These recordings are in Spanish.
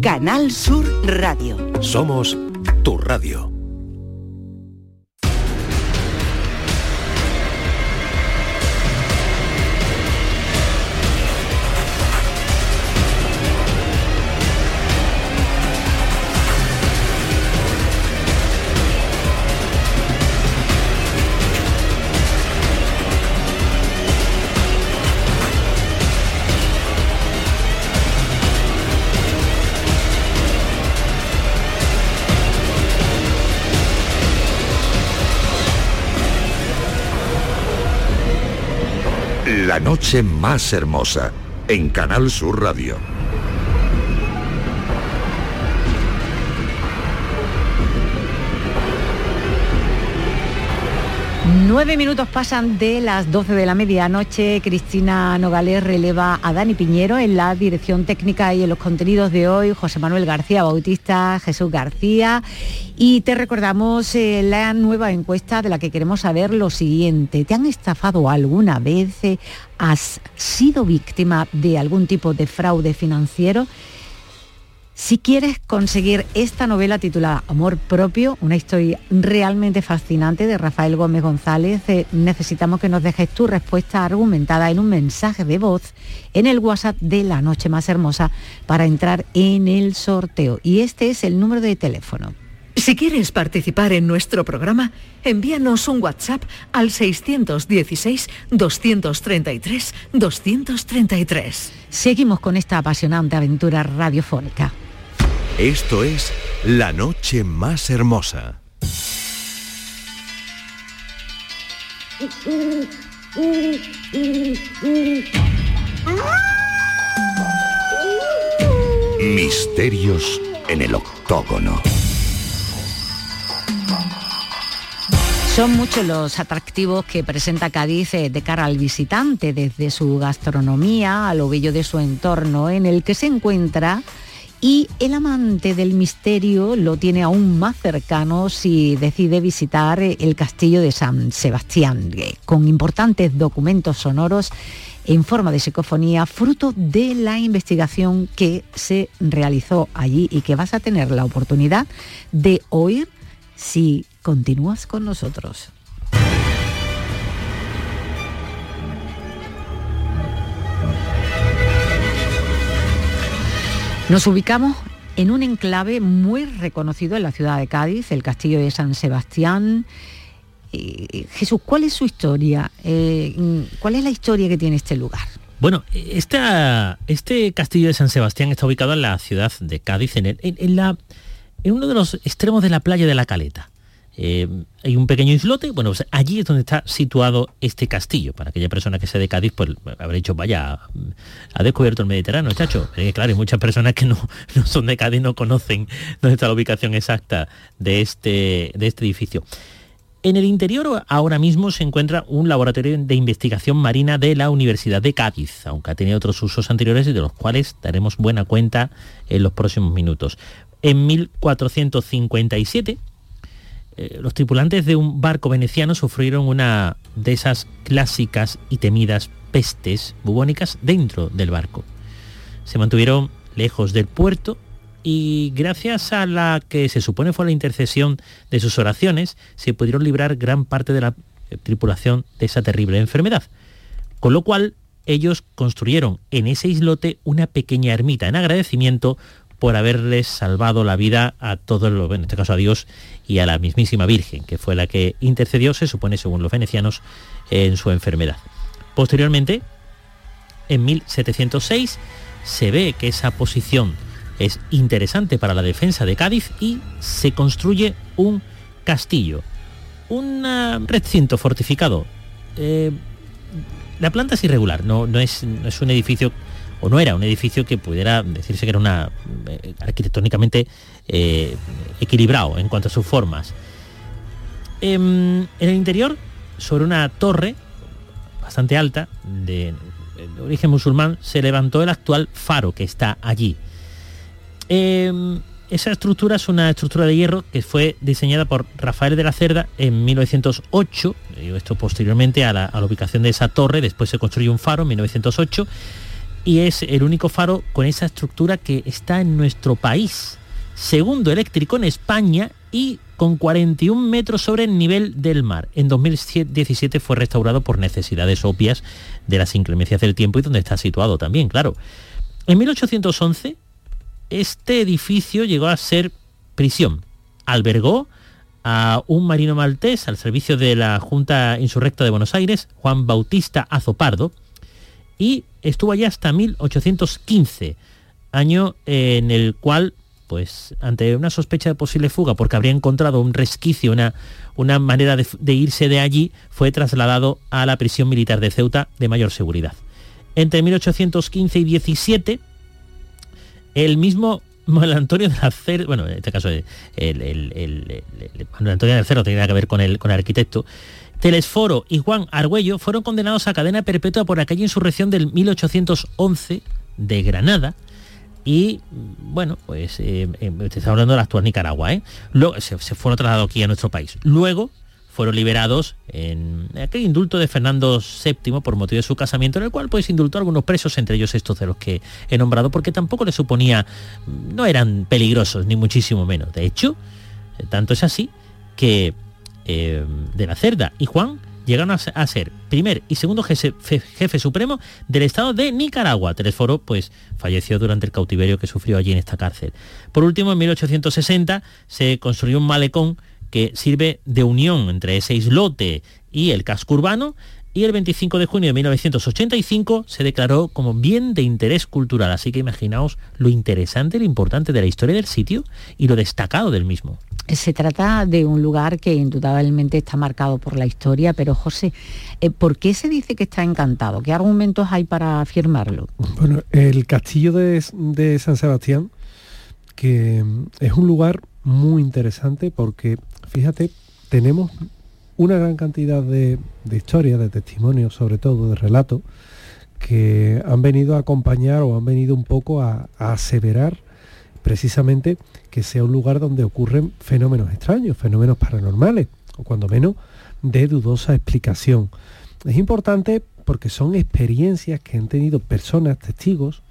Canal Sur Radio. Somos tu radio. La noche más hermosa en Canal Sur Radio. Nueve minutos pasan de las 12 de la medianoche. Cristina Nogales releva a Dani Piñero en la dirección técnica y en los contenidos de hoy. José Manuel García Bautista, Jesús García. Y te recordamos eh, la nueva encuesta de la que queremos saber lo siguiente. ¿Te han estafado alguna vez? ¿Has sido víctima de algún tipo de fraude financiero? Si quieres conseguir esta novela titulada Amor propio, una historia realmente fascinante de Rafael Gómez González, eh, necesitamos que nos dejes tu respuesta argumentada en un mensaje de voz en el WhatsApp de la noche más hermosa para entrar en el sorteo. Y este es el número de teléfono. Si quieres participar en nuestro programa, envíanos un WhatsApp al 617-233-233. Seguimos con esta apasionante aventura radiofónica. Esto es La Noche Más Hermosa. Misterios en el octógono. Son muchos los atractivos que presenta Cádiz eh, de cara al visitante, desde su gastronomía a lo bello de su entorno en el que se encuentra y el amante del misterio lo tiene aún más cercano si decide visitar el castillo de San Sebastián, eh, con importantes documentos sonoros en forma de psicofonía, fruto de la investigación que se realizó allí y que vas a tener la oportunidad de oír si continúas con nosotros. Nos ubicamos en un enclave muy reconocido en la ciudad de Cádiz, el castillo de San Sebastián. Eh, Jesús, ¿cuál es su historia? Eh, ¿Cuál es la historia que tiene este lugar? Bueno, este castillo de San Sebastián está ubicado en la ciudad de Cádiz, en, uno de los extremos de la playa de la Caleta. Eh, hay un pequeño islote, bueno, pues allí es donde está situado este castillo. Para aquella persona que sea de Cádiz, pues habrá dicho, vaya, ha descubierto el Mediterráneo, chacho. claro, hay muchas personas que no, no, son de Cádiz, no conocen dónde está la ubicación exacta de este, de este edificio. En el interior ahora mismo se encuentra un laboratorio de investigación marina de la Universidad de Cádiz, aunque ha tenido otros usos anteriores y de los cuales daremos buena cuenta en los próximos minutos. En 1457 eh, los tripulantes de un barco veneciano sufrieron una de esas clásicas y temidas pestes bubónicas dentro del barco. Se mantuvieron lejos del puerto y gracias a la que se supone fue la intercesión de sus oraciones, se pudieron librar gran parte de la eh, tripulación de esa terrible enfermedad. Con lo cual, ellos construyeron en ese islote una pequeña ermita en agradecimiento por haberles salvado la vida a todos los, en este caso a Dios y a la mismísima Virgen, que fue la que intercedió, se supone, según los venecianos, en su enfermedad. Posteriormente, en 1706, se ve que esa posición es interesante para la defensa de Cádiz y se construye un castillo, un recinto fortificado. Eh, la planta es irregular, no, no, es, no es un edificio o no era un edificio que pudiera decirse que era una eh, arquitectónicamente eh, equilibrado en cuanto a sus formas. Em, en, el interior, sobre una torre bastante alta, de, origen musulmán, se levantó el actual faro que está allí. Em, esa estructura es una estructura de hierro que fue diseñada por Rafael de la Cerda en 1908, esto posteriormente a la, a la ubicación de esa torre, después se construyó un faro en 1908, y es el único faro con esa estructura que está en nuestro país. Segundo eléctrico en España y con 41 metros sobre el nivel del mar. En 2017 fue restaurado por necesidades obvias de las inclemencias del tiempo y donde está situado también, claro. En 1811 este edificio llegó a ser prisión. Albergó a un marino maltés al servicio de la Junta Insurrecta de Buenos Aires, Juan Bautista Azopardo, y estuvo allí hasta 1815, año en el cual, pues ante una sospecha de posible fuga, porque habría encontrado un resquicio, una, una manera de, irse de allí, fue trasladado a la prisión militar de Ceuta de mayor seguridad. Entre 1815 y 17, el mismo Manuel Antonio de la Cerda, bueno, en este caso el, el, el, Manuel Antonio de la Cerda tenía que ver con el, con el arquitecto, Telesforo y Juan Argüello fueron condenados a cadena perpetua por aquella insurrección del 1811 de Granada. Y bueno, pues eh, eh, hablando de la actual Nicaragua, ¿eh? Luego, se, se fueron trasladados aquí a nuestro país. Luego fueron liberados en aquel indulto de Fernando VII por motivo de su casamiento, en el cual pues indultó a algunos presos, entre ellos estos de los que he nombrado, porque tampoco le suponía, no eran peligrosos, ni muchísimo menos. De hecho, eh, tanto es así que eh, de la Cerda y Juan llegaron a ser primer y segundo jefe, jefe, supremo del Estado de Nicaragua. Telesforo pues falleció durante el cautiverio que sufrió allí en esta cárcel. Por último, en 1860 se construyó un malecón que sirve de unión entre ese islote y el casco urbano y el 25 de junio de 1985 se declaró como bien de interés cultural. Así que imaginaos lo interesante, lo importante de la historia del sitio y lo destacado del mismo. Se trata de un lugar que indudablemente está marcado por la historia, pero José, eh, ¿por qué se dice que está encantado? ¿Qué argumentos hay para afirmarlo? Bueno, el castillo de, de San Sebastián, que es un lugar muy interesante porque fíjate, tenemos una gran cantidad de, historias, de testimonios, sobre todo de relatos, que han venido a acompañar o han venido un poco a, aseverar precisamente que sea un lugar donde ocurren fenómenos extraños, fenómenos paranormales, o cuando menos de dudosa explicación. Es importante porque son experiencias que han tenido personas, testigos,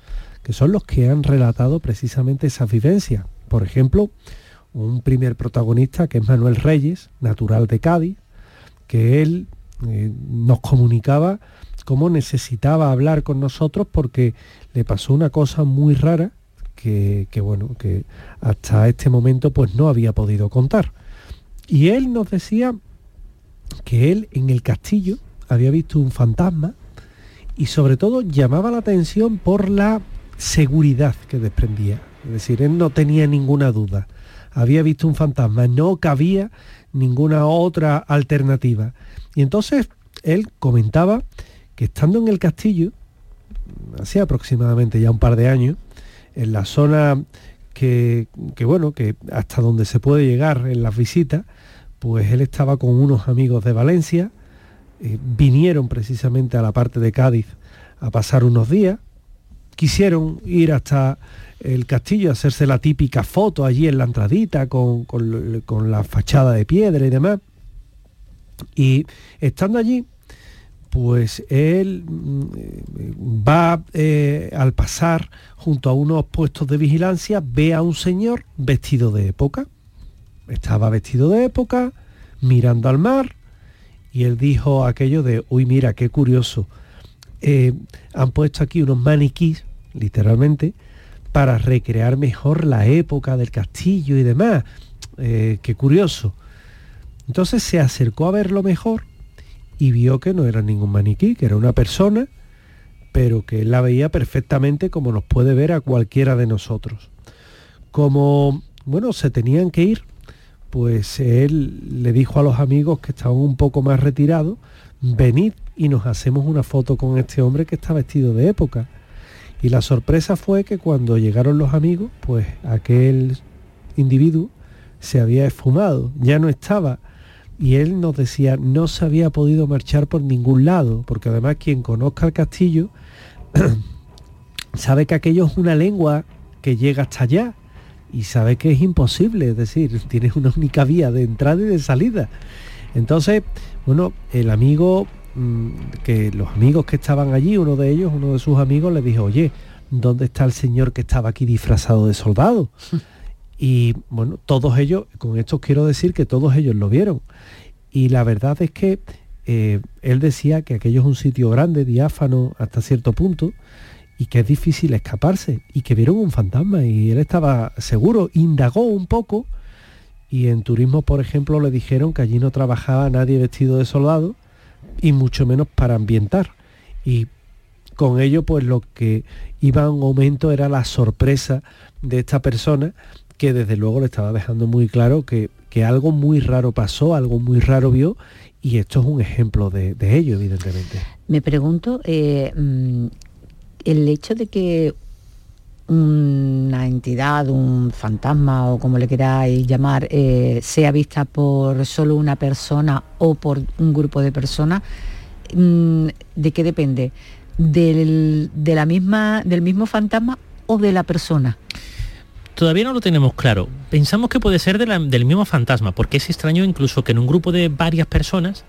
que son los que han relatado precisamente esas vivencias. Por ejemplo, un primer protagonista que es Manuel Reyes, natural de Cádiz, que él eh, nos comunicaba cómo necesitaba hablar con nosotros porque le pasó una cosa muy rara que, que, bueno, que hasta este momento pues no había podido contar. Y él nos decía que él en el castillo había visto un fantasma y sobre todo llamaba la atención por la seguridad que desprendía. Es decir, él no tenía ninguna duda había visto un fantasma, no cabía ninguna otra alternativa. Y entonces él comentaba que estando en el castillo, hacía aproximadamente ya un par de años, en la zona que, bueno, que hasta donde se puede llegar en las visitas, pues él estaba con unos amigos de Valencia, eh, vinieron precisamente a la parte de Cádiz a pasar unos días, quisieron ir hasta el castillo, hacerse la típica foto allí en la entradita con, la fachada de piedra y demás. Y estando allí, pues él mm, va eh, al pasar junto a unos puestos de vigilancia, ve a un señor vestido de época. Estaba vestido de época, mirando al mar, y él dijo aquello de, uy, mira, qué curioso. Eh, han puesto aquí unos maniquís, literalmente, para recrear mejor la época del castillo y demás. Eh, qué curioso. Entonces se acercó a verlo mejor y vio que no era ningún maniquí, que era una persona, pero que él la veía perfectamente como nos puede ver a cualquiera de nosotros. Como, bueno, se tenían que ir, pues él le dijo a los amigos que estaban un poco más retirados, venid y nos hacemos una foto con este hombre que está vestido de época. Y la sorpresa fue que cuando llegaron los amigos, pues aquel individuo se había esfumado, ya no estaba. Y él nos decía, no se había podido marchar por ningún lado, porque además quien conozca el castillo sabe que aquello es una lengua que llega hasta allá y sabe que es imposible, es decir, tiene una única vía de entrada y de salida. Entonces, bueno, el amigo que los amigos que estaban allí, uno de ellos, uno de sus amigos, le dijo, oye, ¿dónde está el señor que estaba aquí disfrazado de soldado? y bueno, todos ellos, con esto quiero decir que todos ellos lo vieron. Y la verdad es que eh, él decía que aquello es un sitio grande, diáfano hasta cierto punto, y que es difícil escaparse, y que vieron un fantasma, y él estaba seguro, indagó un poco, y en turismo, por ejemplo, le dijeron que allí no trabajaba nadie vestido de soldado, y mucho menos para ambientar. Y con ello, pues lo que iba un aumento era la sorpresa de esta persona, que desde luego le estaba dejando muy claro que, que algo muy raro pasó, algo muy raro vio, y esto es un ejemplo de, ello, evidentemente. Me pregunto, eh, mm, el hecho de que una entidad, un fantasma o como le queráis llamar, eh, sea vista por solo una persona o por un grupo de personas, mm, ¿de qué depende? ¿Del, de la misma, ¿Del mismo fantasma o de la persona? Todavía no lo tenemos claro. Pensamos que puede ser del mismo fantasma, porque es extraño incluso que en un grupo de varias personas,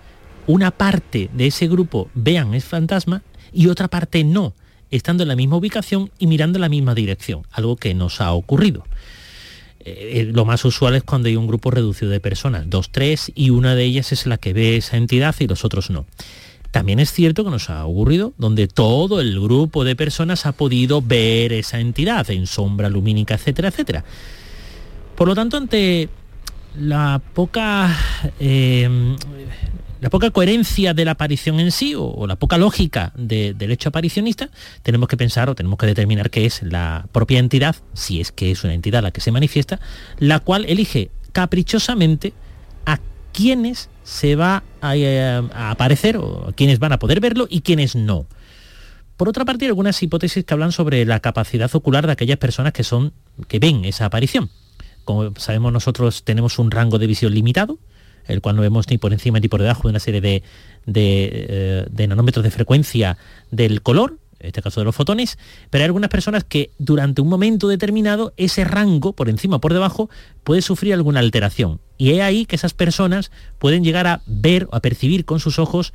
una parte de ese grupo vean el fantasma y otra parte no, estando en la misma ubicación y mirando en la misma dirección, algo que nos ha ocurrido. Eh, eh, lo más usual es cuando hay un grupo reducido de personas, dos, tres, y una de ellas es la que ve esa entidad y los otros no. También es cierto que nos ha ocurrido donde todo el grupo de personas ha podido ver esa entidad en sombra lumínica, etcétera, etcétera. Por lo tanto, ante la poca, em, la poca coherencia de la aparición en sí o, la poca lógica del hecho aparicionista, tenemos que pensar o tenemos que determinar qué es la propia entidad, si es que es una entidad la que se manifiesta, la cual elige caprichosamente a quienes se va eh, a, aparecer o quienes van a poder verlo y quienes no. Por otra parte, hay algunas hipótesis que hablan sobre la capacidad ocular de aquellas personas que son que ven esa aparición. Como sabemos nosotros tenemos un rango de visión limitado, el cual no vemos ni por encima ni por debajo de una serie de, de eh, nanómetros de frecuencia del color, en este caso de los fotones, pero hay algunas personas que durante un momento determinado ese rango, por encima o por debajo, puede sufrir alguna alteración. Y es ahí que esas personas pueden llegar a ver o a percibir con sus ojos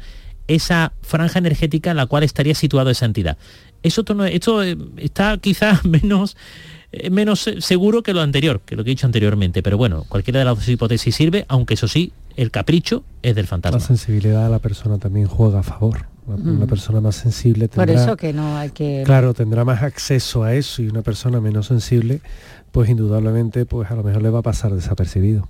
esa franja energética en la cual estaría situada esa entidad. Eso, esto eh, está quizás menos, eh, menos seguro que lo anterior, que lo que he dicho anteriormente, pero bueno, cualquiera de las dos hipótesis sirve, aunque eso sí, el capricho es del fantasma. La sensibilidad de la persona también juega a favor. Una, persona más sensible tendrá... Por eso que no hay que... Claro, tendrá más acceso a eso y una persona menos sensible, pues indudablemente, pues a lo mejor le va a pasar desapercibido.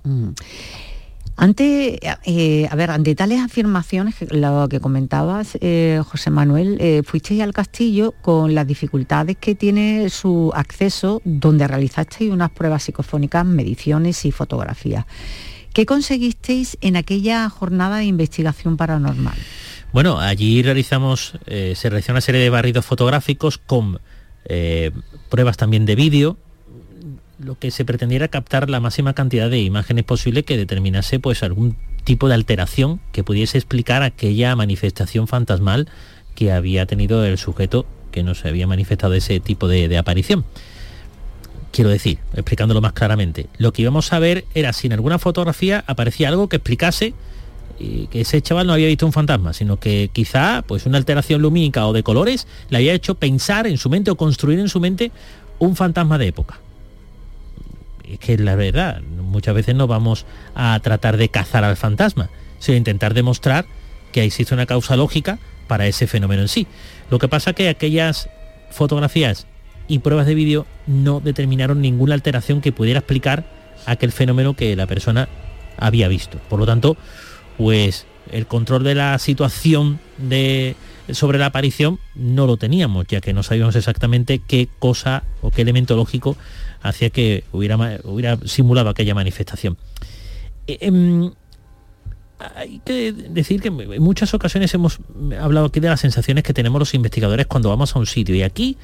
Ante, eh, a ver, ante tales afirmaciones, lo que comentabas, eh, José Manuel, eh, fuisteis al castillo con las dificultades que tiene su acceso, donde realizasteis unas pruebas psicofónicas, mediciones y fotografías. ¿Qué conseguisteis en aquella jornada de investigación paranormal? Bueno, allí realizamos, eh, se realizó una serie de barridos fotográficos con eh, pruebas también de vídeo, lo que se pretendiera captar la máxima cantidad de imágenes posible que determinase pues algún tipo de alteración que pudiese explicar aquella manifestación fantasmal que había tenido el sujeto que no se había manifestado ese tipo de, de aparición. Quiero decir, explicándolo más claramente, lo que íbamos a ver era si en alguna fotografía aparecía algo que explicase y que ese chaval no había visto un fantasma, sino que quizá pues una alteración lumínica o de colores le había hecho pensar en su mente o construir en su mente un fantasma de época. Es que la verdad, muchas veces no vamos a tratar de cazar al fantasma, sino intentar demostrar que existe una causa lógica para ese fenómeno en sí. Lo que pasa que aquellas fotografías y pruebas de vídeo no determinaron ninguna alteración que pudiera explicar aquel fenómeno que la persona había visto. Por lo tanto, pues el control de la situación sobre la aparición no lo teníamos, ya que no sabíamos exactamente qué cosa o qué elemento lógico hacía que hubiera, hubiera simulado aquella manifestación. Eh, em, hay que decir que en muchas ocasiones hemos hablado aquí de las sensaciones que tenemos los investigadores cuando vamos a un sitio y aquí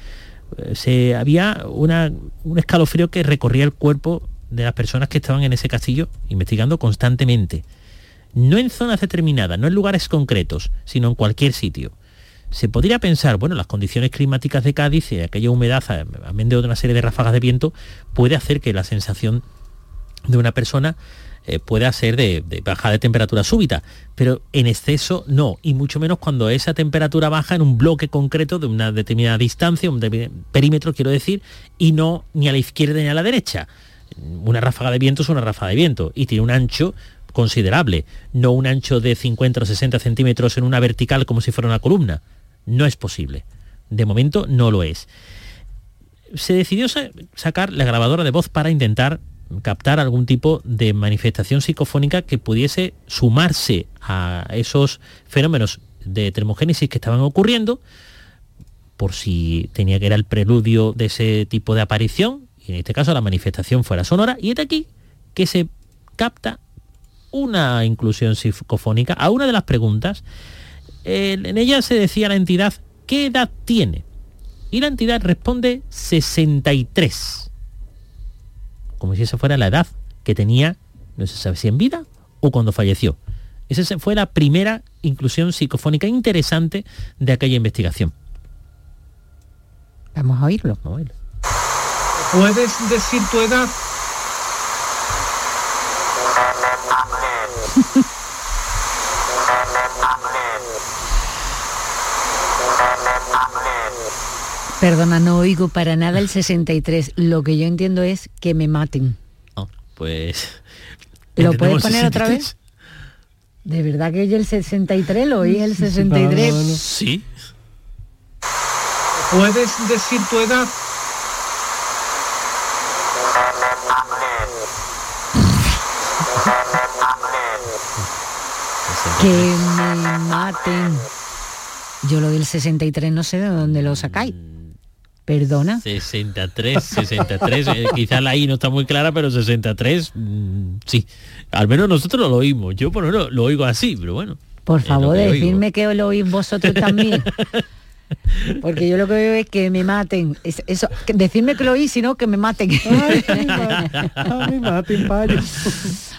se, había una, un escalofrío que recorría el cuerpo de las personas que estaban en ese castillo investigando constantemente no en zonas determinadas, no en lugares concretos, sino en cualquier sitio. Se podría pensar, bueno, las condiciones climáticas de Cádiz y aquella humedad, amén de una serie de ráfagas de viento, puede hacer que la sensación de una persona eh, pueda ser de, de baja de temperatura súbita, pero en exceso no, y mucho menos cuando esa temperatura baja en un bloque concreto de una determinada distancia, un perímetro quiero decir, y no ni a la izquierda ni a la derecha. Una ráfaga de viento es una ráfaga de viento y tiene un ancho considerable, no un ancho de 50 o 60 centímetros en una vertical como si fuera una columna. No es posible. De momento no lo es. Se decidió sacar la grabadora de voz para intentar captar algún tipo de manifestación psicofónica que pudiese sumarse a esos fenómenos de termogénesis que estaban ocurriendo, por si tenía que era el preludio de ese tipo de aparición, y en este caso la manifestación fuera sonora, y es de aquí que se capta una inclusión psicofónica a una de las preguntas. En ella se decía la entidad qué edad tiene. Y la entidad responde 63 como si esa fuera la edad que tenía, no se sabe si en vida o cuando falleció. Esa fue la primera inclusión psicofónica interesante de aquella investigación. Vamos a oírlo. Vamos a oírlo. ¿Puedes decir tu edad? Perdona, no oigo para nada el 63. Lo que yo entiendo es que me maten. Oh, pues... ¿Lo puedes poner otra vez? ¿De verdad que oye el 63? ¿Lo oí el 63? Sí. ¿Puedes decir tu edad? que me maten. Yo lo del 63 no sé de dónde lo sacáis. Perdona. 63, 63, eh, quizá la I no está muy clara, pero 63, mm, sí. Al menos nosotros lo oímos. Yo por lo lo oigo así, pero bueno. Por favor, decidme que lo oís vosotros también. Porque yo lo que veo es que me maten. Eso, decirme que lo oí, sino que me maten. Ay, me maten,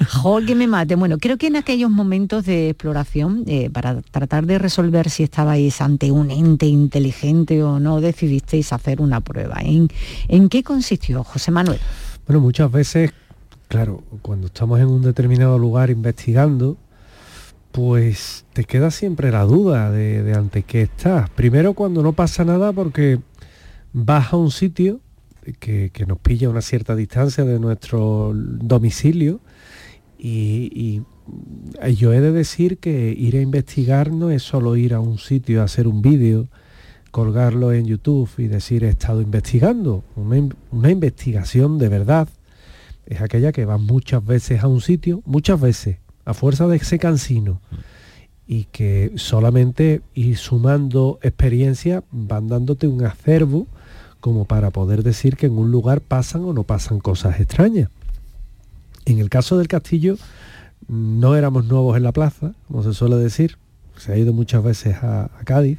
Joder, que me maten. Bueno, creo que en aquellos momentos de exploración, eh, para tratar de resolver si estabais ante un ente inteligente o no, decidisteis hacer una prueba. ¿En, en qué consistió, José Manuel? Bueno, muchas veces, claro, cuando estamos en un determinado lugar investigando, pues te queda siempre la duda de, ante qué estás. Primero cuando no pasa nada porque vas a un sitio que, nos pilla a una cierta distancia de nuestro domicilio y, yo he de decir que ir a investigar no es solo ir a un sitio a hacer un vídeo, colgarlo en YouTube y decir he estado investigando. Una, una investigación de verdad es aquella que va muchas veces a un sitio, muchas veces, a fuerza de ese cansino y que solamente ir sumando experiencia van dándote un acervo como para poder decir que en un lugar pasan o no pasan cosas extrañas. En el caso del castillo no éramos nuevos en la plaza, como se suele decir, se ha ido muchas veces a, Cádiz,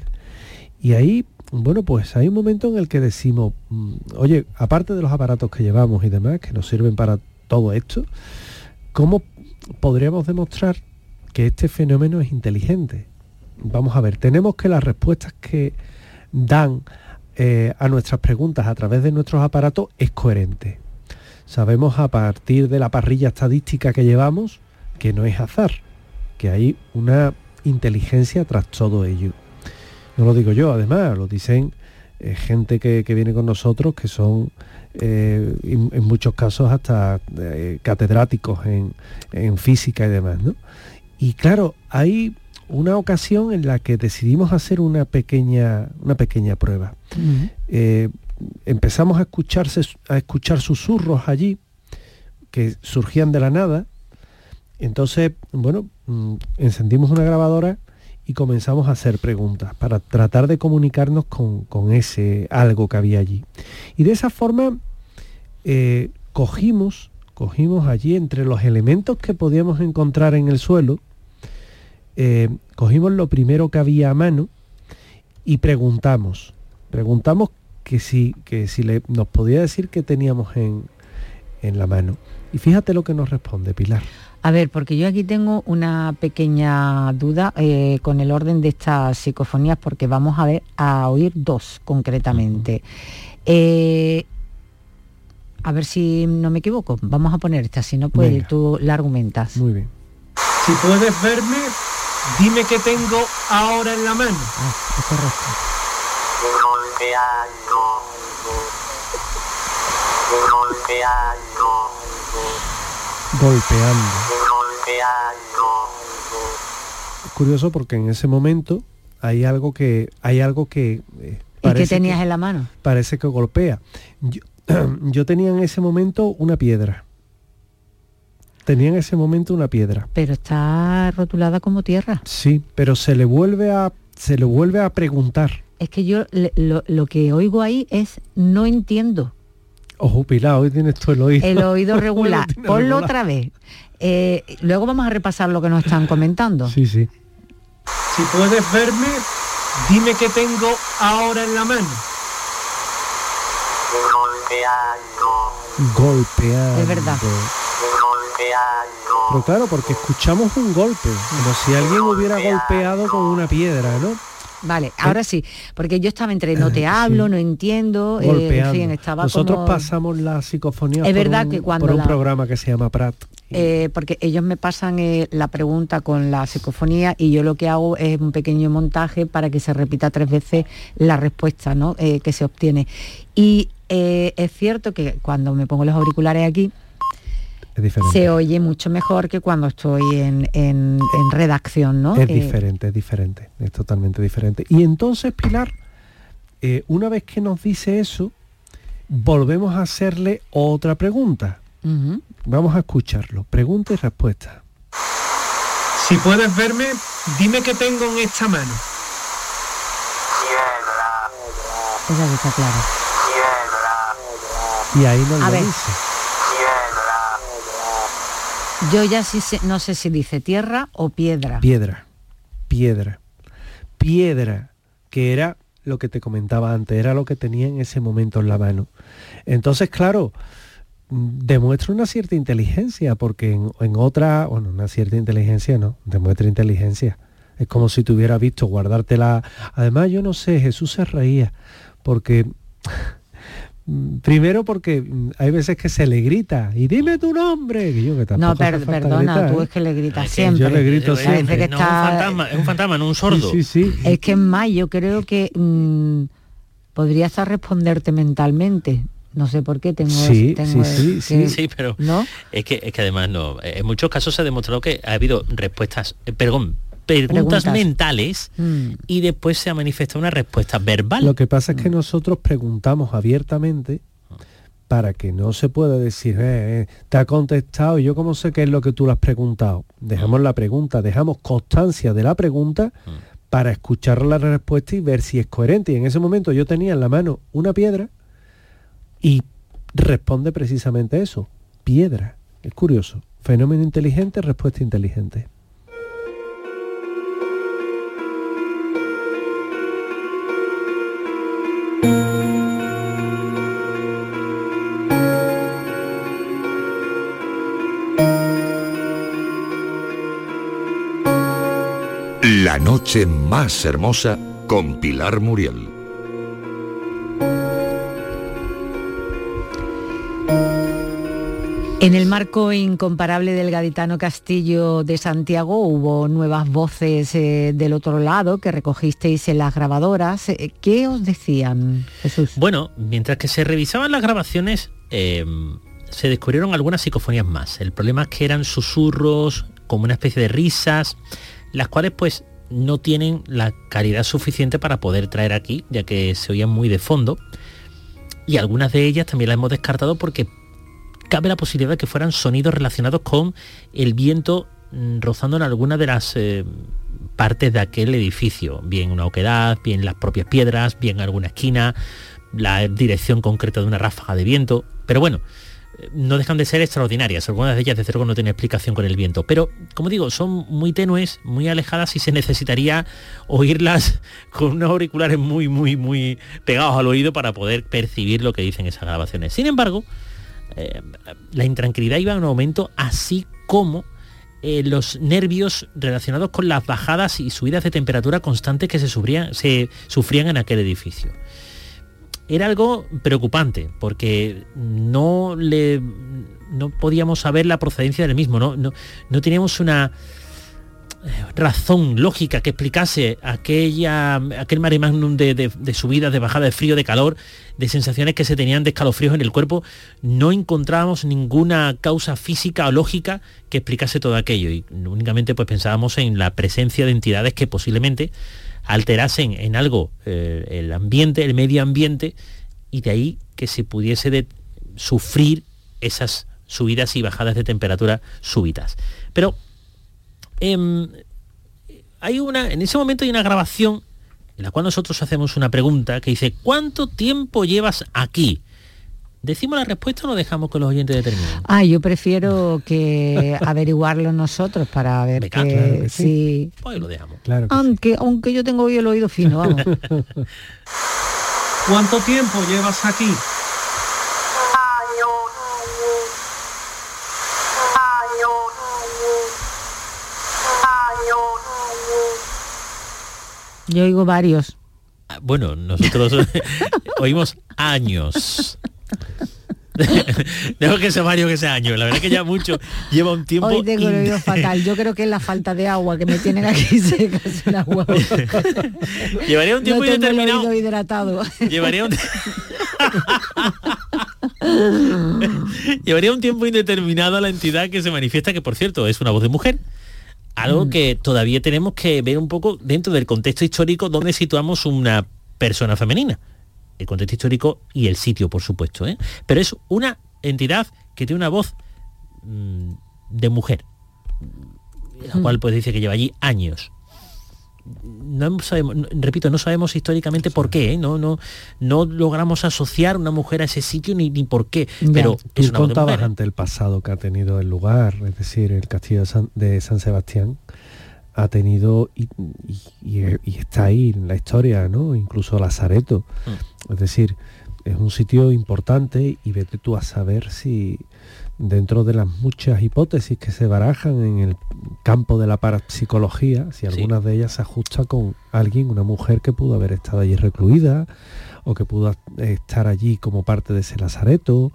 y ahí, bueno, pues hay un momento en el que decimos, mm, oye, aparte de los aparatos que llevamos y demás, que nos sirven para todo esto, ¿cómo podríamos demostrar que este fenómeno es inteligente. Vamos a ver, tenemos que las respuestas que dan eh, a nuestras preguntas a través de nuestros aparatos es coherente. Sabemos a partir de la parrilla estadística que llevamos que no es azar, que hay una inteligencia tras todo ello. No lo digo yo, además, lo dicen eh, gente que, viene con nosotros que son eh, en muchos casos hasta eh, catedráticos en, física y demás. Y claro, hay una ocasión en la que decidimos hacer una pequeña, una pequeña prueba. empezamos a, escucharse, a escuchar susurros allí que surgían de la nada. Entonces, bueno, mm, encendimos una grabadora y comenzamos a hacer preguntas para tratar de comunicarnos con, ese algo que había allí. Y de esa forma eh, cogimos, cogimos allí entre los elementos que podíamos encontrar en el suelo, eh, cogimos lo primero que había a mano y preguntamos, preguntamos que si, que si le, nos podía decir que teníamos en, en la mano. Y fíjate lo que nos responde Pilar. A ver, porque yo aquí tengo una pequeña duda eh, con el orden de estas psicofonías, porque vamos a ver a oír dos concretamente. Eh, A ver si no me equivoco. Vamos a poner esta, si no, pues Venga. tú la argumentas. Muy bien. Si puedes verme, dime qué tengo ahora en la mano. Ah, es correcto. Golpeando. Es curioso porque en ese momento hay algo que hay algo que eh, ¿Y qué tenías que- en la mano? parece que golpea. Yo, yo tenía en ese momento una piedra. Tenía en ese momento una piedra. Pero está rotulada como tierra. Sí, pero se le vuelve a se le vuelve a preguntar. Es que yo le- lo, lo que oigo ahí es no entiendo. Ojo, Pilar, hoy tienes tú el oído. El oído regular. Ponlo regular. otra vez. Eh, luego vamos a repasar lo que nos están comentando. Sí, sí. Si puedes verme, dime qué tengo ahora en la mano. Golpeando. Es verdad. Pero claro, porque escuchamos un golpe, como si alguien hubiera golpeado con una piedra, ¿no? Vale, ahora sí, porque yo estaba entre no te hablo, Sí. no entiendo, eh, en fin, estaba Nosotros como- pasamos la psicofonía Es por verdad un, que cuando por un la- programa que se llama Prat. Eh, porque ellos me pasan eh, la pregunta con la psicofonía y yo lo que hago es un pequeño montaje para que se repita tres veces la respuesta ¿no? eh, que se obtiene. Y eh, es cierto que cuando me pongo los auriculares aquí Es diferente. se oye mucho mejor que cuando estoy en, en- en redacción, ¿no? Es Eh, diferente, es diferente, es totalmente diferente. Y entonces, Pilar, eh, una vez que nos dice eso, volvemos a hacerle otra pregunta. Vamos a escucarlo. Pregunta y respuesta. Si puedes verme, dime qué tengo en esta mano. Esa está clara. Y ahí nos A lo ver. dice. Yo ya no sé si dice tierra o piedra. Piedra, piedra, piedra, que era lo que te comentaba antes, era lo que tenía en ese momento en la mano. Entonces, claro, demuestra una cierta inteligencia, porque en, en otra, bueno, una cierta inteligencia no, demuestra inteligencia. Es como si tuviera visto guardártela. Además, yo no sé, Jesús se reía, porque primero porque mm, hay veces que se le grita y dime tu nombre. Que yo, que no, per- perdona, gritar, tú ¿eh? es que le gritas que siempre. yo le grito Eh, eh, siempre. Que no, está- un fantasma, es un fantasma, no un sordo. Sí, sí, sí. Es que es más, yo creo que mm, podría hasta responderte mentalmente. No sé por qué tengo... Sí, tengo sí, sí, que- Sí, pero ¿No? es que, es que además no. En muchos casos se ha demostrado que ha habido respuestas, eh, perdón, preguntas, Preguntas. mentales Mm. y después se ha manifestado una respuesta verbal. Lo que pasa es que nosotros preguntamos abiertamente para que no se pueda decir, "Eh, eh, te ha contestado, y yo cómo sé qué es lo que tú le has preguntado. Dejamos la pregunta, dejamos constancia de la pregunta para escuchar la respuesta y ver si es coherente. Y en ese momento yo tenía en la mano una piedra y responde precisamente eso, piedra. Es curioso. Fenómeno inteligente, respuesta inteligente. La noche más hermosa con Pilar Muriel. En el marco incomparable del Gaditano Castillo de Santiago hubo nuevas voces eh, del otro lado que recogisteis en las grabadoras. Eh, ¿Qué os decían, Jesús? Bueno, mientras que se revisaban las grabaciones, eh, se descubrieron algunas psicofonías más. El problema es que eran susurros, como una especie de risas, las cuales pues no tienen la calidad suficiente para poder traer aquí, ya que se oían muy de fondo. Y algunas de ellas también las hemos descartado porque cabe la posibilidad de que fueran sonidos relacionados con el viento mm, rozando en alguna de las eh, partes de aquel edificio, bien una oquedad, bien las propias piedras, bien alguna esquina, la dirección concreta de una ráfaga de viento. Pero bueno, no dejan de ser extraordinarias. Algunas de ellas desde luego no tienen explicación con el viento. Pero, como digo, son muy tenues, muy alejadas y se necesitaría oírlas con unos auriculares muy, muy, muy pegados al oído para poder percibir lo que dicen esas grabaciones. Sin embargo, eh, la intranquilidad iba en aumento, así como eh, los nervios relacionados con las bajadas y subidas de temperatura constantes que se se sufrían en aquel edificio. Era algo preocupante, porque no le no podíamos saber la procedencia del mismo, no, no, no teníamos una eh, razón lógica que explicase aquella, aquel mare magnum de, de, de subidas, de bajada de frío, de calor, de sensaciones que se tenían de escalofríos en el cuerpo, no encontrábamos ninguna causa física o lógica que explicase todo aquello y únicamente pues pensábamos en la presencia de entidades que posiblemente alterasen en algo eh, el ambiente, el medio ambiente y de ahí que se pudiese sufrir esas subidas y bajadas de temperatura súbitas. Pero eh, hay una, en ese momento hay una grabación en la cual nosotros hacemos una pregunta que dice, ¿cuánto tiempo llevas aquí? ¿Decimos la respuesta o lo dejamos que los oyentes determinen? Ah, yo prefiero que averiguarlo nosotros para ver Venga, que, claro que sí. Pues lo dejamos. Claro que sí. Aunque, aunque yo tengo hoy el oído fino, vamos. ¿Cuánto tiempo llevas aquí? Yo oigo varios. Ah, Bueno, nosotros oímos años. Dejo que sea Mario que sea años. La verdad que ya mucho lleva un tiempo. Hoy tengo in- oído fatal. Yo creo que es la falta de agua que me tienen aquí secas el agua. Llevaría un tiempo tengo indeterminado. hidratado. Llevaría un... Llevaría un tiempo indeterminado a la entidad que se manifiesta, que por cierto es una voz de mujer. Algo que todavía tenemos que ver un poco dentro del contexto histórico donde situamos una persona femenina. El contexto histórico y el sitio, por supuesto. ¿eh? Pero es una entidad que tiene una voz mm, de mujer. La cual pues dice que lleva allí años no sabemos, repito, no sabemos históricamente por qué, ¿eh? no, no, no logramos asociar una mujer a ese sitio ni, ni por qué, Ya. pero Tú es una contabas mujer, ante el pasado que ha tenido el lugar, es decir, el castillo de San, de San Sebastián ha tenido y, y- y- y está ahí en la historia, ¿no? Incluso Lazareto. Mm. Es decir, es un sitio importante y vete tú a saber si dentro de las muchas hipótesis que se barajan en el campo de la parapsicología, si alguna de ellas se ajusta con alguien, una mujer que pudo haber estado allí recluida o que pudo estar allí como parte de ese lazareto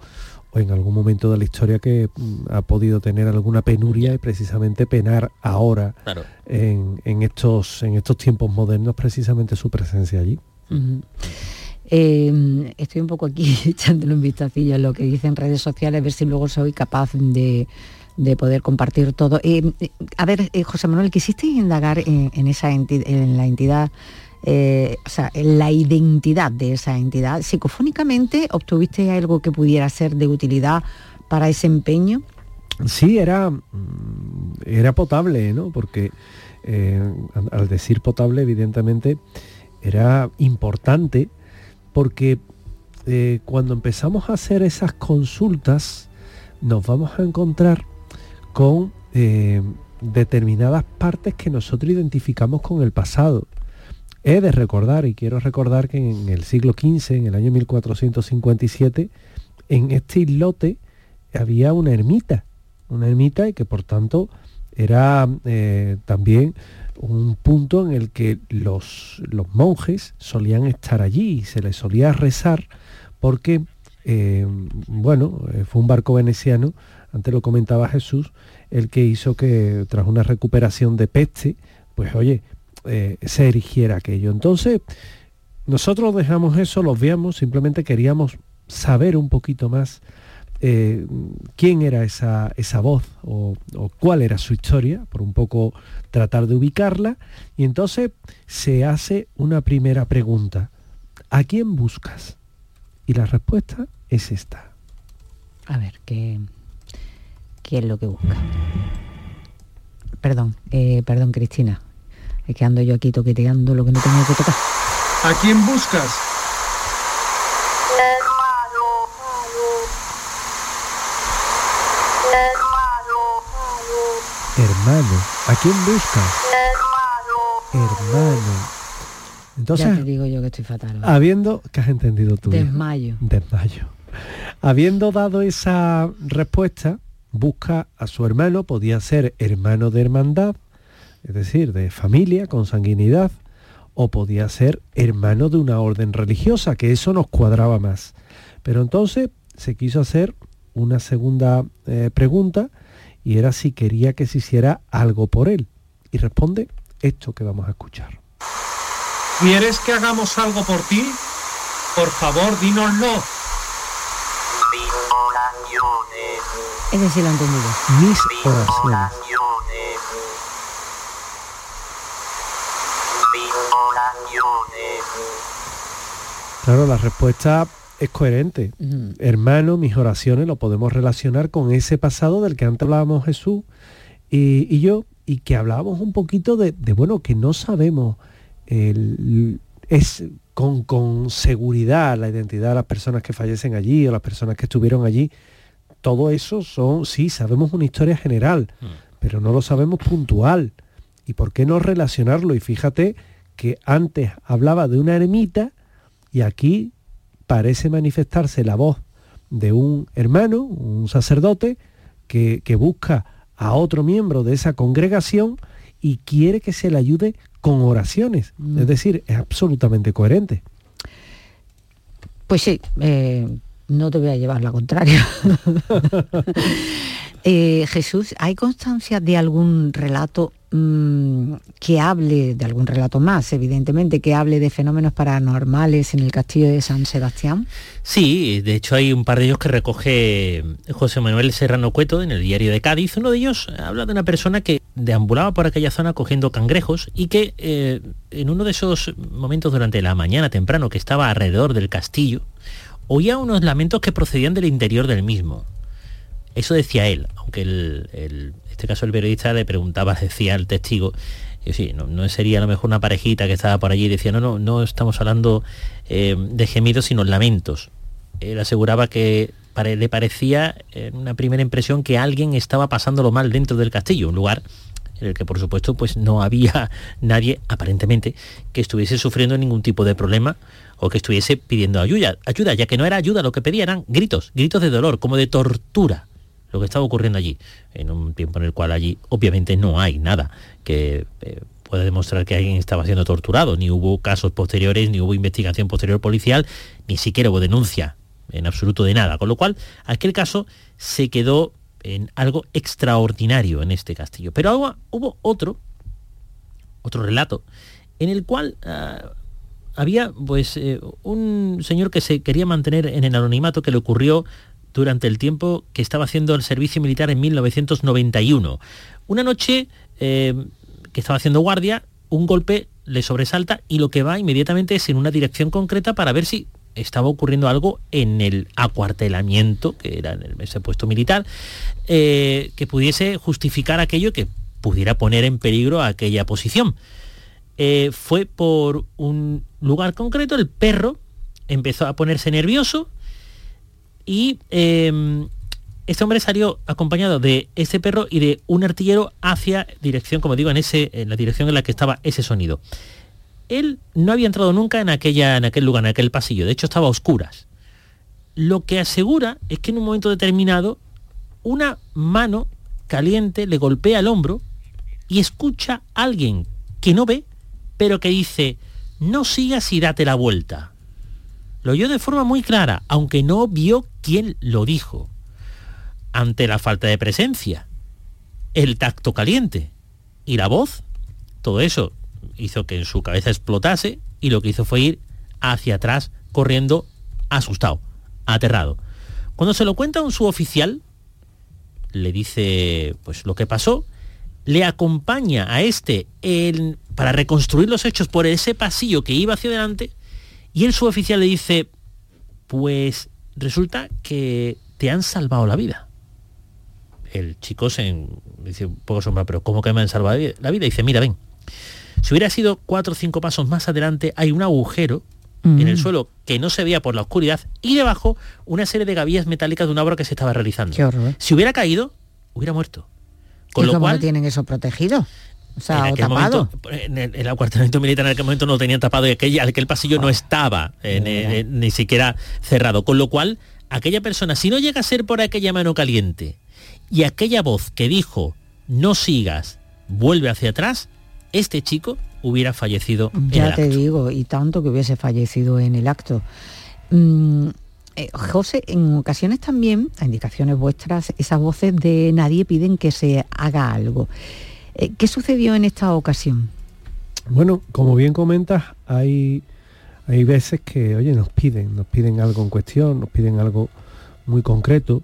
o en algún momento de la historia que mm, ha podido tener alguna penuria y precisamente penar ahora Claro. en, en estos en estos tiempos modernos precisamente su presencia allí. Eh, estoy un poco aquí echándole un vistacillo a lo que dicen redes sociales, a ver si luego soy capaz de, de poder compartir todo. Eh, eh, a ver, eh, José Manuel, quisiste indagar en, en esa enti- en la entidad, eh, o sea, la identidad de esa entidad. Psicofónicamente, ¿obtuviste algo que pudiera ser de utilidad para ese empeño? Sí, era, mm, era potable, ¿no? Porque eh, al- decir potable, evidentemente, era importante porque eh, cuando empezamos a hacer esas consultas nos vamos a encontrar con determinadas partes que nosotros identificamos con el pasado. He de recordar, y quiero recordar que en el siglo XV, en el año 1457, en este islote había una ermita, una ermita y que por tanto era eh, también un punto en el que los, monjes solían estar allí y se les solía rezar porque, eh, bueno, eh, fue un barco veneciano, antes lo comentaba Jesús, el que hizo que tras una recuperación de peste, pues oye, eh, se erigiera aquello. Entonces, nosotros dejamos eso, los veamos, simplemente queríamos saber un poquito más eh, quién era esa, esa voz o, cuál era su historia, por un poco tratar de ubicarla. Y entonces se hace una primera pregunta. ¿A quién buscas? Y la respuesta es esta. A ver, ¿qué, qué es lo que busca? Perdón, eh, perdón, Cristina. Es que ando yo aquí toqueteando lo que no tenía que tocar. ¿A quién buscas? Hermano. ¿A quién buscas? Hermano. Entonces, ya te digo yo que estoy fatal. habiendo, ¿qué has entendido tú? Desmayo. Desmayo. Habiendo dado esa respuesta, busca a su hermano, podía ser hermano de hermandad, es decir, de familia, consanguinidad, o podía ser hermano de una orden religiosa, que eso nos cuadraba más. Pero entonces se quiso hacer una segunda eh, pregunta y era si quería que se hiciera algo por él. Y responde esto que vamos a escuchar. ¿Quieres que hagamos algo por ti? Por favor, dínoslo. Es decir, lo entendido. Mis oraciones. Claro, la respuesta es coherente. Mm. Hermano, mis oraciones lo podemos relacionar con ese pasado del que antes hablábamos Jesús y, y yo, y que hablábamos un poquito de, de, bueno, que no sabemos el- es con, con seguridad la identidad de las personas que fallecen allí o las personas que estuvieron allí. Todo eso son, sí, sabemos una historia general, pero no lo sabemos puntual. ¿Y por qué no relacionarlo? Y fíjate que antes hablaba de una ermita y aquí parece manifestarse la voz de un hermano, un sacerdote, que, que busca a otro miembro de esa congregación y quiere que se le ayude con oraciones. Es decir, es absolutamente coherente. Pues sí, eh, no te voy a llevar la contraria. Eh, Jesús, ¿hay constancia de algún relato mm, que hable, de algún relato más, evidentemente, que hable de fenómenos paranormales en el castillo de San Sebastián? Sí, de hecho hay un par de ellos que recoge José Manuel Serrano Cueto en el diario de Cádiz. Uno de ellos habla de una persona que deambulaba por aquella zona cogiendo cangrejos y que eh, en uno de esos momentos durante la mañana temprano que estaba alrededor del castillo, oía unos lamentos que procedían del interior del mismo. Eso decía él, aunque el, este caso el periodista le preguntaba, decía al testigo, y sí, no, sería a lo mejor una parejita que estaba por allí y decía, no, no, no estamos hablando eh, de gemidos, sino lamentos. Él aseguraba que le parecía en una primera impresión que alguien estaba pasándolo mal dentro del castillo, un lugar en el que por supuesto pues no había nadie aparentemente que estuviese sufriendo ningún tipo de problema o que estuviese pidiendo ayuda, ayuda, ya que no era ayuda, lo que pedía eran gritos, gritos de dolor, como de tortura, lo que estaba ocurriendo allí, en un tiempo en el cual allí obviamente no hay nada que eh, pueda demostrar que alguien estaba siendo torturado, ni hubo casos posteriores, ni hubo investigación posterior policial, ni siquiera hubo denuncia en absoluto de nada, con lo cual aquel caso se quedó en algo extraordinario en este castillo. Pero hubo, hubo otro, otro relato, en el cual ah, había pues eh, un señor que se quería mantener en el anonimato que le ocurrió durante el tiempo que estaba haciendo el servicio militar en 1991. Una noche eh, que estaba haciendo guardia, un golpe le sobresalta y lo que va inmediatamente es en una dirección concreta para ver si estaba ocurriendo algo en el acuartelamiento, que era ese puesto militar, eh, que pudiese justificar aquello que pudiera poner en peligro aquella posición. Eh, fue por un lugar concreto, el perro empezó a ponerse nervioso y eh, este hombre salió acompañado de ese perro y de un artillero hacia dirección, como digo, en, ese, en la dirección en la que estaba ese sonido. Él no había entrado nunca en, aquella, en aquel lugar, en aquel pasillo, de hecho estaba a oscuras. Lo que asegura es que en un momento determinado una mano caliente le golpea el hombro y escucha a alguien que no ve, pero que dice, no sigas y date la vuelta. Lo oyó de forma muy clara, aunque no vio quién lo dijo. Ante la falta de presencia, el tacto caliente y la voz, todo eso hizo que en su cabeza explotase y lo que hizo fue ir hacia atrás corriendo asustado, aterrado. Cuando se lo cuenta un suboficial, le dice pues lo que pasó, le acompaña a este en- para reconstruir los hechos por ese pasillo que iba hacia adelante y el suboficial le dice, pues resulta que te han salvado la vida. El chico se dice un poco sombra, pero ¿cómo que me han salvado la vida? Dice, mira, ven, si hubiera sido cuatro o cinco pasos más adelante, hay un agujero en el suelo que no se veía por la oscuridad y debajo una serie de gavillas metálicas de una obra que se estaba realizando. Qué horror. Si hubiera caído, hubiera muerto. Con ¿Y lo cómo cual, lo tienen eso protegido? O sea, en o aquel tapado. momento, en el, el acuartelamiento militar en aquel momento no lo tenían tapado y aquel, aquel pasillo no estaba eh, ni- ni, siquiera cerrado. Con lo cual, aquella persona, si no llega a ser por aquella mano caliente y aquella voz que dijo, no sigas, vuelve hacia atrás, este chico hubiera fallecido en Ya el te acto. digo, y tanto que hubiese fallecido en el acto. Mm, eh, José, en ocasiones también, a indicaciones vuestras, esas voces de nadie piden que se haga algo. Eh, ¿Qué sucedió en esta ocasión? Bueno, como bien comentas, hay, hay veces que, oye, nos piden, nos piden algo en cuestión, nos piden algo muy concreto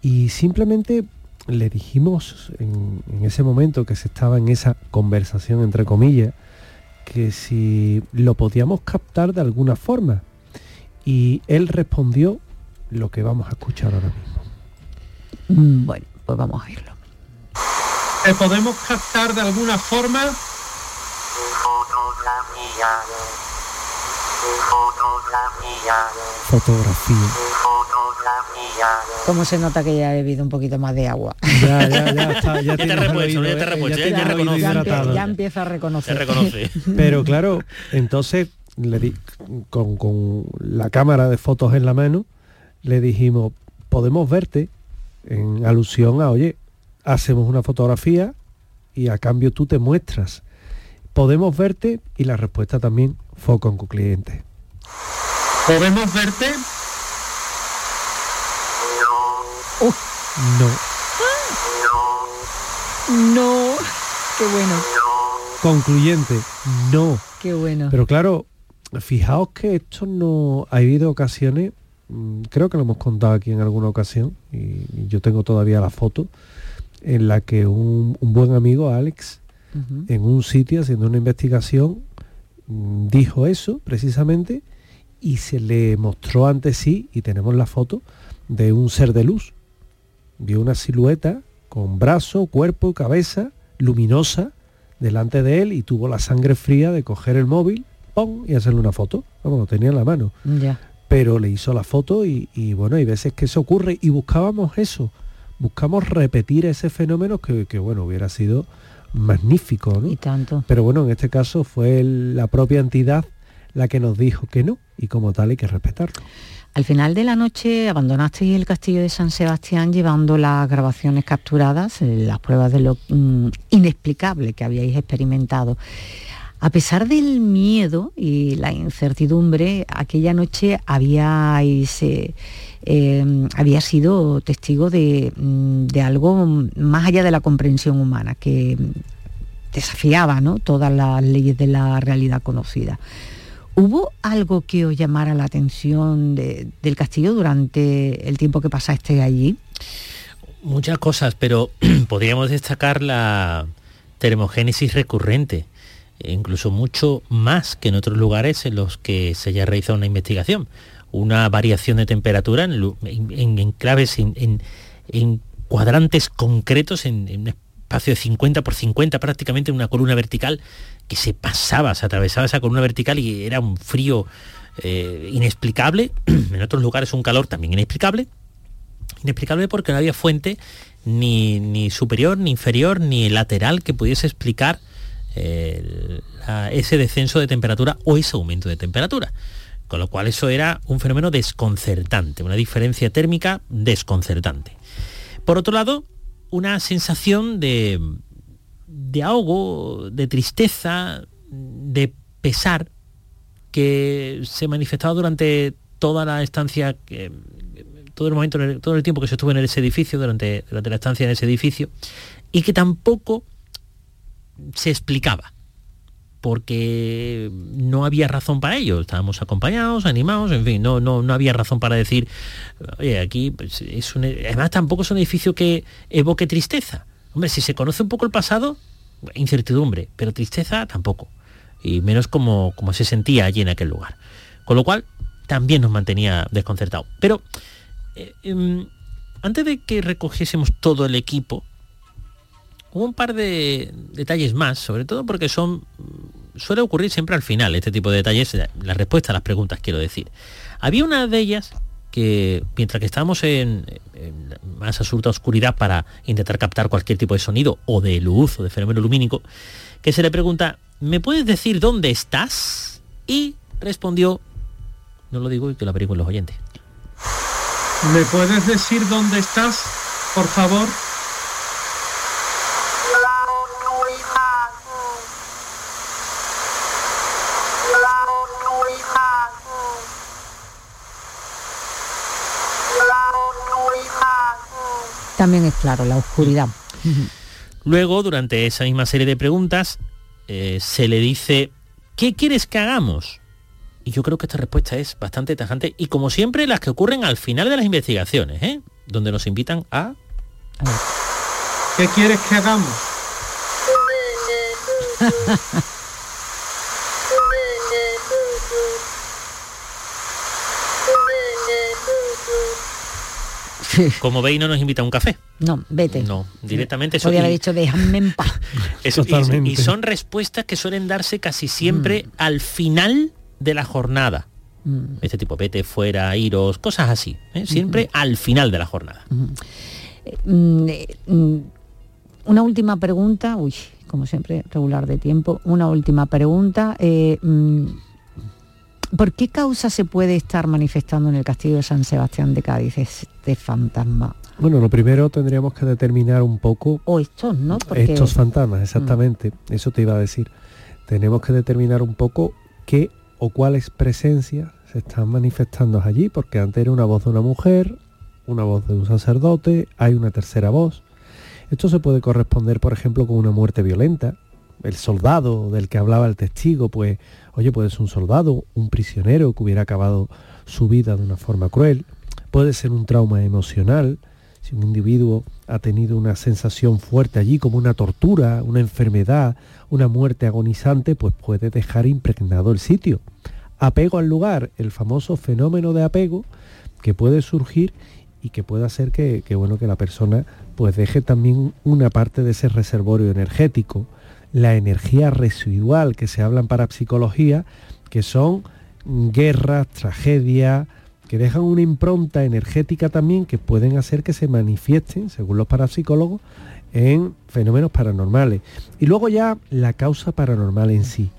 y simplemente le dijimos en, en ese momento que se estaba en esa conversación, entre comillas, que si lo podíamos captar de alguna forma. Y él respondió lo que vamos a escuchar ahora mismo. Mm, Bueno, pues vamos a oírlo. ¿Te podemos captar de alguna forma? Fotografía. ¿Cómo se nota que ya he bebido un poquito más de agua? Ya, ya, ya está, ya, te repuesto, ya te eh, repuesto, ya ya, ya empiezo a reconocer. Reconoce. Pero claro, entonces le di- con, con la cámara de fotos en la mano, le dijimos, podemos verte en alusión a, oye, hacemos una fotografía y a cambio tú te muestras. Podemos verte y la respuesta también fue con cliente. ¿Podemos verte? No. No, qué bueno, Concluyente, no. qué bueno. Pero claro, fijaos que esto no... Ha habido ocasiones, mm, creo que lo hemos contado aquí en alguna ocasión, y, y yo tengo todavía la foto, en la que un, un buen amigo, Alex, en un sitio haciendo una investigación, mm, dijo eso precisamente, y se le mostró ante sí, y tenemos la foto, de un ser de luz. Vio una silueta con brazo, cuerpo, cabeza, luminosa, delante de él y tuvo la sangre fría de coger el móvil, ¡pum! y hacerle una foto. Vamos, lo tenía en la mano. Ya. Pero le hizo la foto y, y, bueno, hay veces que eso ocurre y buscábamos eso. Buscamos repetir ese fenómeno que, que, bueno, hubiera sido magnífico, ¿no? Y tanto. Pero bueno, en este caso fue el- la propia entidad la que nos dijo que no y como tal hay que respetarlo. Al final de la noche abandonasteis el castillo de San Sebastián llevando las grabaciones capturadas, eh, las pruebas de lo mm, inexplicable que habíais experimentado. A pesar del miedo y la incertidumbre, aquella noche habíais, eh, había sido testigo de, mm, de algo más allá de la comprensión humana, que desafiaba ¿no? todas las leyes de la realidad conocida. ¿Hubo algo que os llamara la atención de- del castillo durante el tiempo que pasaste allí? Muchas cosas, pero podríamos destacar la termogénesis recurrente, incluso mucho más que en otros lugares en los que se haya realizado una investigación. Una variación de temperatura en, en- en enclaves, en, en- cuadrantes concretos, en, en un espacio de 50 por 50, prácticamente en una columna vertical que se pasaba, se atravesaba esa columna vertical y era un frío eh, inexplicable. en otros lugares un calor también inexplicable inexplicable porque no había fuente ni, ni superior, ni inferior, ni lateral que pudiese explicar ese descenso de temperatura o ese aumento de temperatura. Con lo cual eso era un fenómeno desconcertante, una diferencia térmica desconcertante. Por otro lado, una sensación de, de ahogo, de tristeza, de pesar que se manifestaba durante toda la estancia todo el momento, todo el tiempo que se estuvo en ese edificio, durante la estancia en ese edificio, y que tampoco se explicaba, porque no había razón para ello. Estábamos acompañados, animados, en fin, no, no, no había razón para decir, oye, aquí pues, es un, además tampoco es un edificio que evoque tristeza. Hombre, si se conoce un poco el pasado, incertidumbre, pero tristeza tampoco. Y menos como, como se sentía allí en aquel lugar. Con lo cual, también nos mantenía desconcertados. Pero eh, em, antes de que recogiésemos todo el equipo, un par de detalles más, sobre todo porque son suele ocurrir siempre al final este tipo de detalles, la, respuesta a las preguntas quiero decir. Había una de ellas que mientras que estábamos en, más absoluta oscuridad para intentar captar cualquier tipo de sonido o de luz o de fenómeno lumínico, que se le pregunta, ¿me puedes decir dónde estás? Y respondió, no lo digo y que lo averigüen los oyentes. ¿Me puedes decir dónde estás, por favor? También es claro, la oscuridad. Luego, durante esa misma serie de preguntas, eh, se le dice, ¿qué quieres que hagamos? Y yo creo que esta respuesta es bastante tajante y como siempre las que ocurren al final de las investigaciones, ¿eh? donde nos invitan a... ¿Qué quieres que hagamos? Como veis no nos invita a un café. No, vete. No, directamente. Podría haber dicho, déjame en paz. Eso, y- Totalmente. y, son respuestas que suelen darse casi siempre al final de la jornada. Mm. Este tipo, vete fuera, iros, cosas así. ¿eh? Siempre al final de la jornada. Mm, eh, mm, Una última pregunta, uy, como siempre, regular de tiempo. Una última pregunta. eh, mm, ¿Por qué causa se puede estar manifestando en el castillo de San Sebastián de Cádiz este fantasma? Bueno, lo primero tendríamos que determinar un poco O estos, ¿no? Porque estos fantasmas, exactamente. Eso te iba a decir. Tenemos que determinar un poco qué o cuáles presencias se están manifestando allí, porque antes era una voz de una mujer, una voz de un sacerdote, hay una tercera voz. Esto se puede corresponder, por ejemplo, con una muerte violenta. El soldado del que hablaba el testigo, pues, oye, puede ser un soldado, un prisionero que hubiera acabado su vida de una forma cruel. Puede ser un trauma emocional, si un individuo ha tenido una sensación fuerte allí, como una tortura, una enfermedad, una muerte agonizante, pues puede dejar impregnado el sitio. Apego al lugar, el famoso fenómeno de apego que puede surgir y que puede hacer que, bueno, que la persona pues deje también una parte de ese reservorio energético, la energía residual que se habla en parapsicología, que son guerras, tragedias, que dejan una impronta energética también que pueden hacer que se manifiesten, según los parapsicólogos, en fenómenos paranormales. Y luego ya la causa paranormal en sí.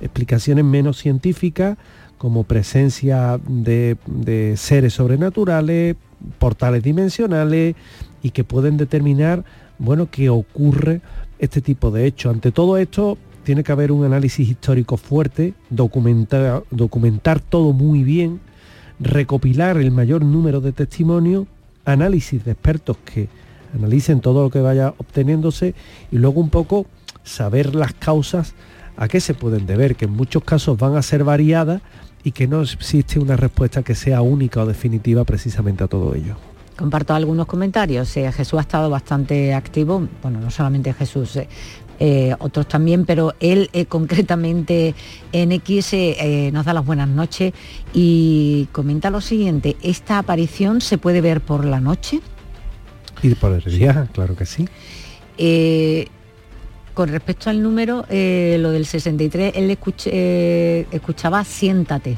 Explicaciones menos científicas como presencia de, de seres sobrenaturales, portales dimensionales y que pueden determinar, bueno, qué ocurre este tipo de hechos. Ante todo esto tiene que haber un análisis histórico fuerte, documentar, documentar todo muy bien, recopilar el mayor número de testimonios, análisis de expertos que analicen todo lo que vaya obteniéndose y luego un poco saber las causas a qué se pueden deber, que en muchos casos van a ser variadas y que no existe una respuesta que sea única o definitiva precisamente a todo ello. Comparto algunos comentarios. Eh, Jesús ha estado bastante activo, bueno, no solamente Jesús, eh, eh, otros también, pero él eh, concretamente en X eh, nos da las buenas noches y comenta lo siguiente, ¿esta aparición se puede ver por la noche? Y por el día, claro que sí. Con respecto al número, lo del 63, él escuch- escuchaba siéntate,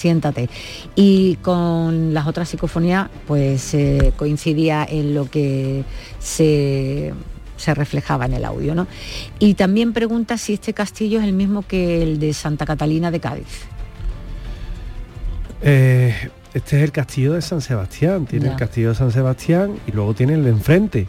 siéntate. Y con las otras psicofonías, pues eh, coincidía en lo que se, se reflejaba en el audio. ¿no? Y también pregunta si este castillo es el mismo que el de Santa Catalina de Cádiz. Eh, este es el castillo de San Sebastián, tiene Ya. el castillo de San Sebastián y luego tiene el de enfrente,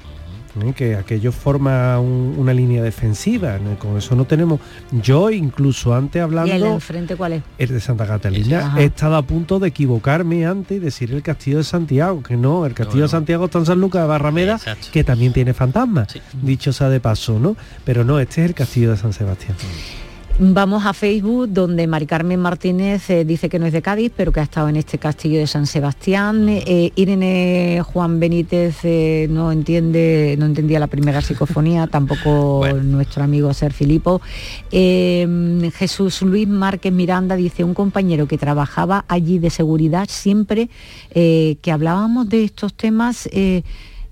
¿eh? que aquello forma un- una línea defensiva, ¿no? con eso no tenemos... Yo incluso antes ¿Y el de hablando... enfrente cuál es? El de Santa Catalina, Ajá. he estado a punto de equivocarme antes y decir el castillo de Santiago, que no, el castillo no. de Santiago está en San Lucas de Barrameda, Exacto. que también tiene fantasmas, Sí. dicho sea de paso, ¿no? Pero no, este es el castillo de San Sebastián. Vamos a Facebook, donde Mari Carmen Martínez eh, dice que no es de Cádiz, pero que ha estado en este castillo de San Sebastián. Eh, Irene Juan Benítez eh, no entiende, no entendía la primera psicofonía, tampoco Bueno. nuestro amigo Ser Filipo. Eh, Jesús Luis Márquez Miranda dice un compañero que trabajaba allí de seguridad siempre que hablábamos de estos temas.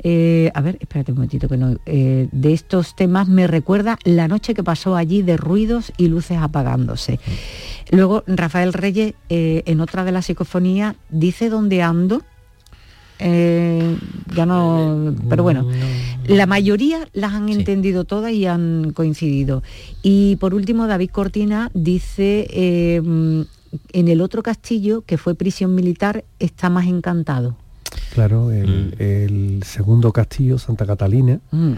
Eh, a ver, espérate un momentito que no. eh, de estos temas me recuerda la noche que pasó allí de ruidos y luces apagándose. Luego Rafael Reyes, eh, en otra de las psicofonías, dice dónde ando. Ya no, pero bueno, la mayoría las han Sí. entendido todas y han coincidido. Y por último, David Cortina dice en el otro castillo, que fue prisión militar, está más encantado. Claro, el, Mm. el segundo castillo, Santa Catalina, Mm.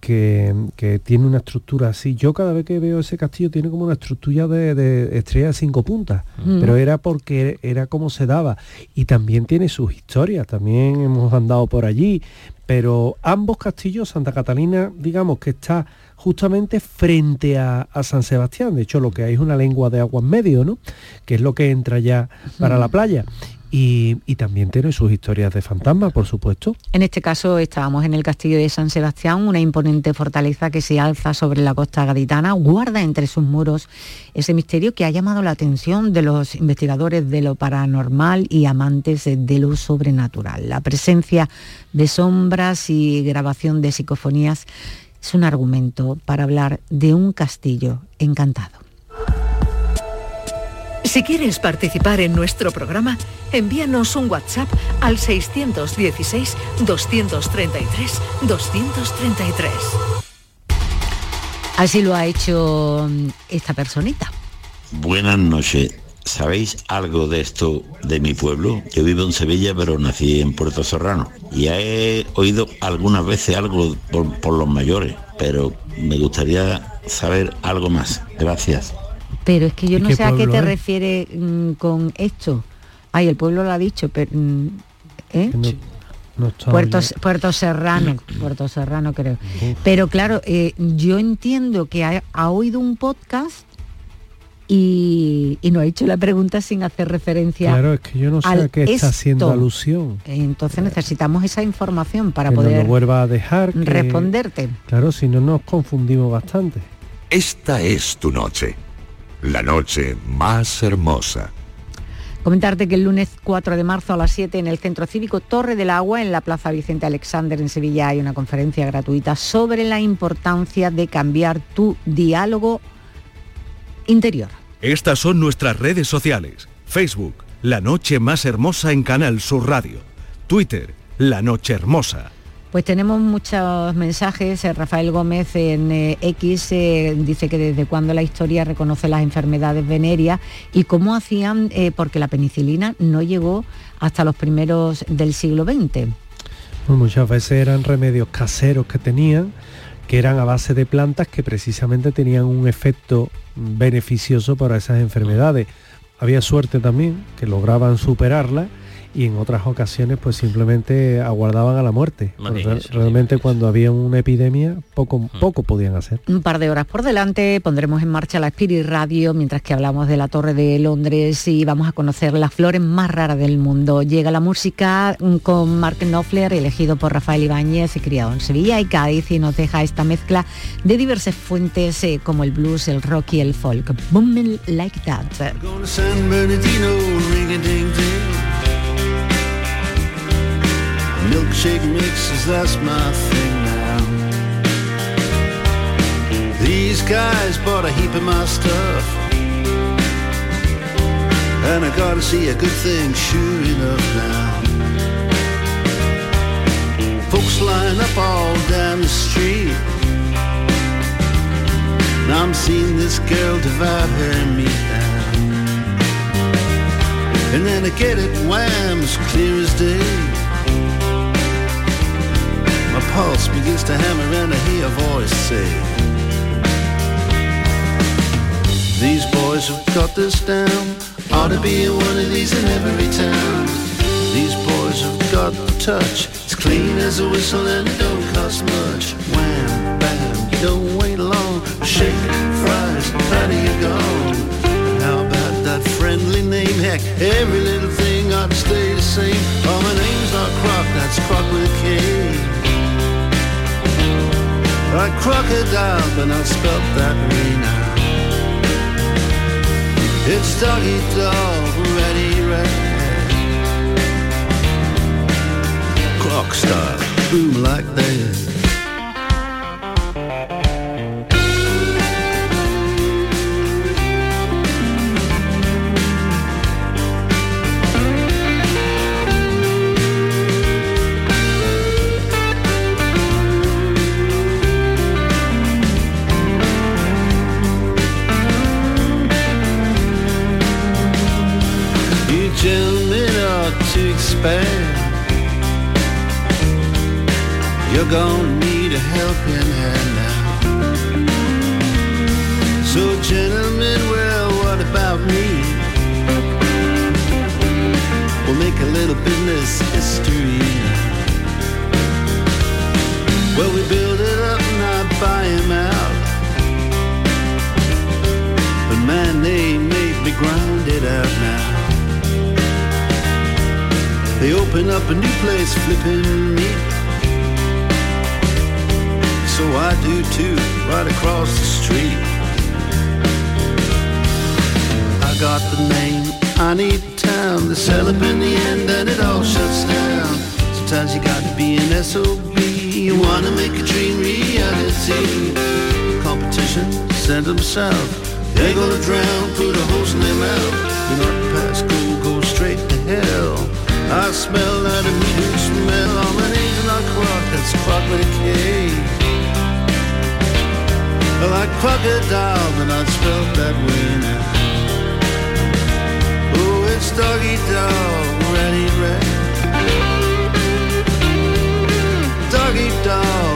que, que tiene una estructura así. Yo cada vez que veo ese castillo tiene como una estructura de, de estrella de cinco puntas, Mm. pero era porque era como se daba. Y también tiene sus historias, también hemos andado por allí, pero ambos castillos, Santa Catalina, digamos que está justamente frente a, a San Sebastián. De hecho, lo que hay es una lengua de agua en medio, ¿no? Que es lo que entra ya para la playa. Y, también tiene sus historias de fantasma, por supuesto. En este caso estábamos en el castillo de San Sebastián, una imponente fortaleza que se alza sobre la costa gaditana, guarda entre sus muros ese misterio que ha llamado la atención de los investigadores de lo paranormal y amantes de lo sobrenatural. La presencia de sombras y grabación de psicofonías es un argumento para hablar de un castillo encantado. Si quieres participar en nuestro programa, envíanos un WhatsApp al 616-233-233. Así lo ha hecho mm, esta personita. Buenas noches. ¿Sabéis algo de esto de mi pueblo? Yo vivo en Sevilla, pero nací en Puerto Serrano. Y he oído algunas veces algo por, por los mayores, pero me gustaría saber algo más. Gracias. Pero es que yo ¿Y no sé a qué te es? refieres mm, con esto. Ay, el pueblo lo ha dicho, pero... mm, ¿eh? No- no Puerto. Puerto Serrano, Puerto Serrano creo. Pero claro, eh, yo entiendo que ha, ha oído un podcast y, y no ha hecho la pregunta sin hacer referencia. Claro, es que yo no sé al a qué está haciendo alusión. Entonces necesitamos esa información para que poder lo vuelva a dejar. que- responderte. Claro, si no nos confundimos bastante. Esta es tu noche. La noche más hermosa. Comentarte que el lunes 4 de marzo a las 7 en el Centro Cívico Torre del Agua, en la Plaza Vicente Alexander en Sevilla, hay una conferencia gratuita sobre la importancia de cambiar tu diálogo interior. Estas son nuestras redes sociales. Facebook, La Noche Más Hermosa en Canal Sur Radio. Twitter, La Noche Hermosa. Pues tenemos muchos mensajes. Eh, Rafael Gómez en eh, X eh, dice que desde cuándo la historia reconoce las enfermedades venéreas y cómo hacían, porque la penicilina no llegó hasta los primeros del siglo XX. Pues muchas veces eran remedios caseros que tenían, que eran a base de plantas que precisamente tenían un efecto beneficioso para esas enfermedades. Había suerte también, que lograban superarla y en otras ocasiones pues simplemente aguardaban a la muerte. Eso, realmente cuando había una epidemia poco, poco podían hacer. Un par de horas por delante pondremos en marcha la Spirit Radio mientras que hablamos de la Torre de Londres y vamos a conocer las flores más raras del mundo. Llega la música mm, con Mark Knopfler, elegido por Rafael Ibáñez y criado en Sevilla y Cádiz y nos deja esta mezcla de diversas fuentes eh, como el blues, el rock y el folk. Booming like that. Milkshake mixes, that's my thing now. These guys bought a heap of my stuff. And I gotta see a good thing, sure enough now. Folks line up all down the street. Now I'm seeing this girl devour her meat now. And then I get it wham as clear as day. Pulse begins to hammer and I hear a voice say, These boys have got this down. Ought to be one of these in every town. These boys have got the touch. It's clean as a whistle and it don't cost much. Wham, bam, don't wait long. Shake, fries, how do you go? How about that friendly name? Heck, every little thing ought to stay the same. Oh, my name's not Croc, that's Croc with a K. Like crocodile, but not spelt that way now. It's doggy dog, ready, ready. Croc style, boom like that. Gonna need a helping hand now. So gentlemen, well, what about me? We'll make a little business history. Well, we build it up I buy him out. But man, they made me grind it out now. They open up a new place flipping meat. So I do too, right across the street. I got the name, I need the town. They sell up in the end and it all shuts down. Sometimes you got to be an SOB. You wanna make a dream reality. Competition, send them south. They're gonna drown, put a hose in their mouth. Not past go, go straight to hell. I smell that immediate smell. I'm an angel, not croc, that's croc with a K like crocodile, but not felt that way now. Oh, it's doggy dog, ready, ready, Doggy dog.